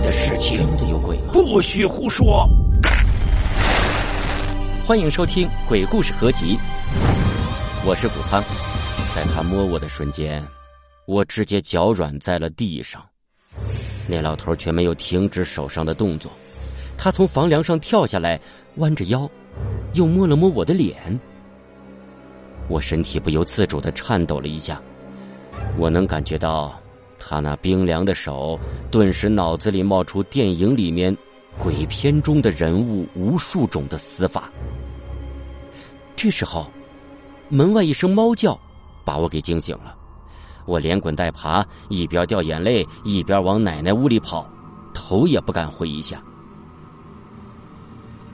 的事情。真的有鬼吗？不许胡说！欢迎收听《鬼故事合集》，我是谷仓。在他摸我的瞬间，我直接脚软在了地上。那老头却没有停止手上的动作，他从房梁上跳下来，弯着腰，又摸了摸我的脸。我身体不由自主的颤抖了一下，我能感觉到他那冰凉的手，顿时脑子里冒出电影里面鬼片中的人物无数种的死法。这时候，门外一声猫叫，把我给惊醒了。我连滚带爬，一边掉眼泪，一边往奶奶屋里跑，头也不敢回一下。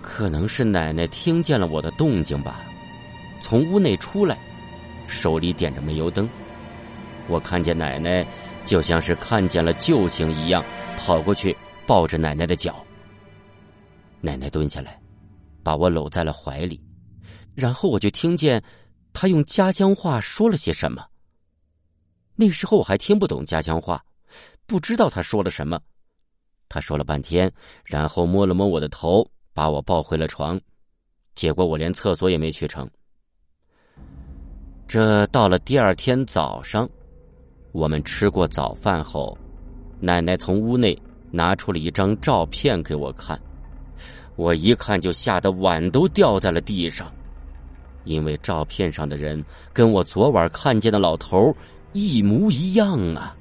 可能是奶奶听见了我的动静吧。从屋内出来，手里点着煤油灯。我看见奶奶，就像是看见了救星一样，跑过去抱着奶奶的脚。奶奶蹲下来，把我搂在了怀里，然后我就听见她用家乡话说了些什么。那时候我还听不懂家乡话，不知道她说了什么。她说了半天，然后摸了摸我的头，把我抱回了床。结果我连厕所也没去成。这到了第二天早上，我们吃过早饭后，奶奶从屋内拿出了一张照片给我看。我一看就吓得碗都掉在了地上，因为照片上的人跟我昨晚看见的老头一模一样啊。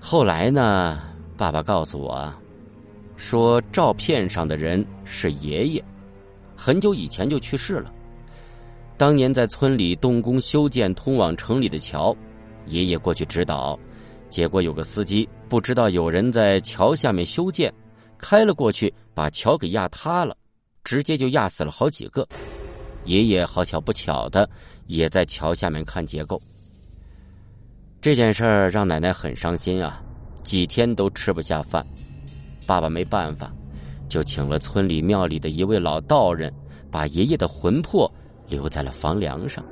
后来呢，爸爸告诉我，说照片上的人是爷爷，很久以前就去世了。当年在村里动工修建通往城里的桥，爷爷过去指导，结果有个司机不知道有人在桥下面修建，开了过去，把桥给压塌了，直接就压死了好几个。爷爷好巧不巧的也在桥下面看结构。这件事儿让奶奶很伤心啊，几天都吃不下饭。爸爸没办法，就请了村里庙里的一位老道人，把爷爷的魂魄。留在了房梁上，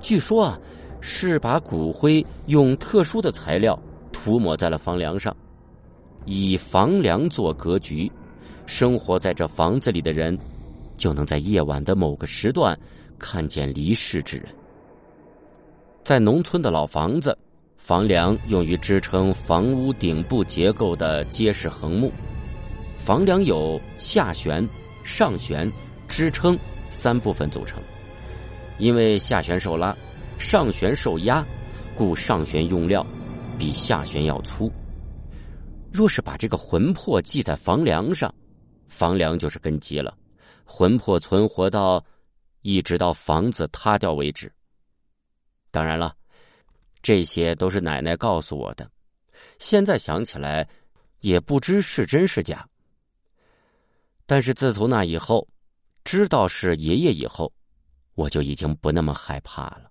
据说啊，是把骨灰用特殊的材料涂抹在了房梁上，以房梁做格局，生活在这房子里的人，就能在夜晚的某个时段看见离世之人。在农村的老房子，房梁用于支撑房屋顶部结构的结实横木，房梁有下悬、上悬、支撑三部分组成。因为下旋受拉，上旋受压，故上旋用料比下旋要粗。若是把这个魂魄系在房梁上，房梁就是根基了，魂魄存活到一直到房子塌掉为止。当然了，这些都是奶奶告诉我的，现在想起来也不知是真是假。但是自从那以后，知道是爷爷以后。我就已经不那么害怕了，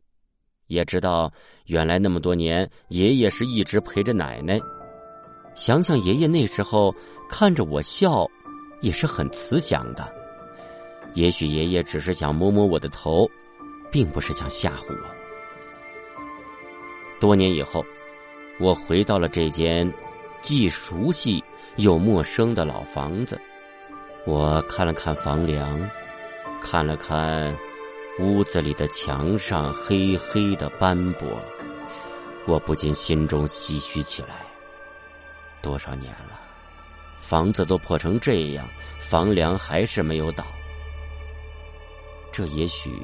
也知道原来那么多年爷爷是一直陪着奶奶。想想爷爷那时候看着我笑，也是很慈祥的。也许爷爷只是想摸摸我的头，并不是想吓唬我。多年以后，我回到了这间既熟悉又陌生的老房子，我看了看房梁，看了看。屋子里的墙上黑黑的斑驳，我不禁心中唏嘘起来。多少年了，房子都破成这样，房梁还是没有倒。这也许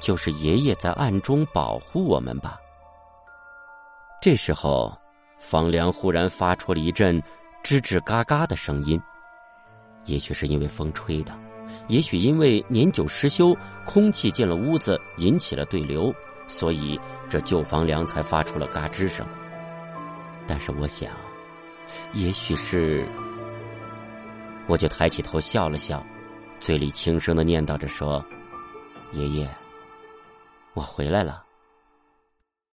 就是爷爷在暗中保护我们吧。这时候，房梁忽然发出了一阵吱吱嘎嘎的声音，也许是因为风吹的。也许因为年久失修，空气进了屋子，引起了对流，所以这旧房梁才发出了嘎吱声。但是我想，也许是……我就抬起头笑了笑，嘴里轻声的念叨着说：“爷爷，我回来了。”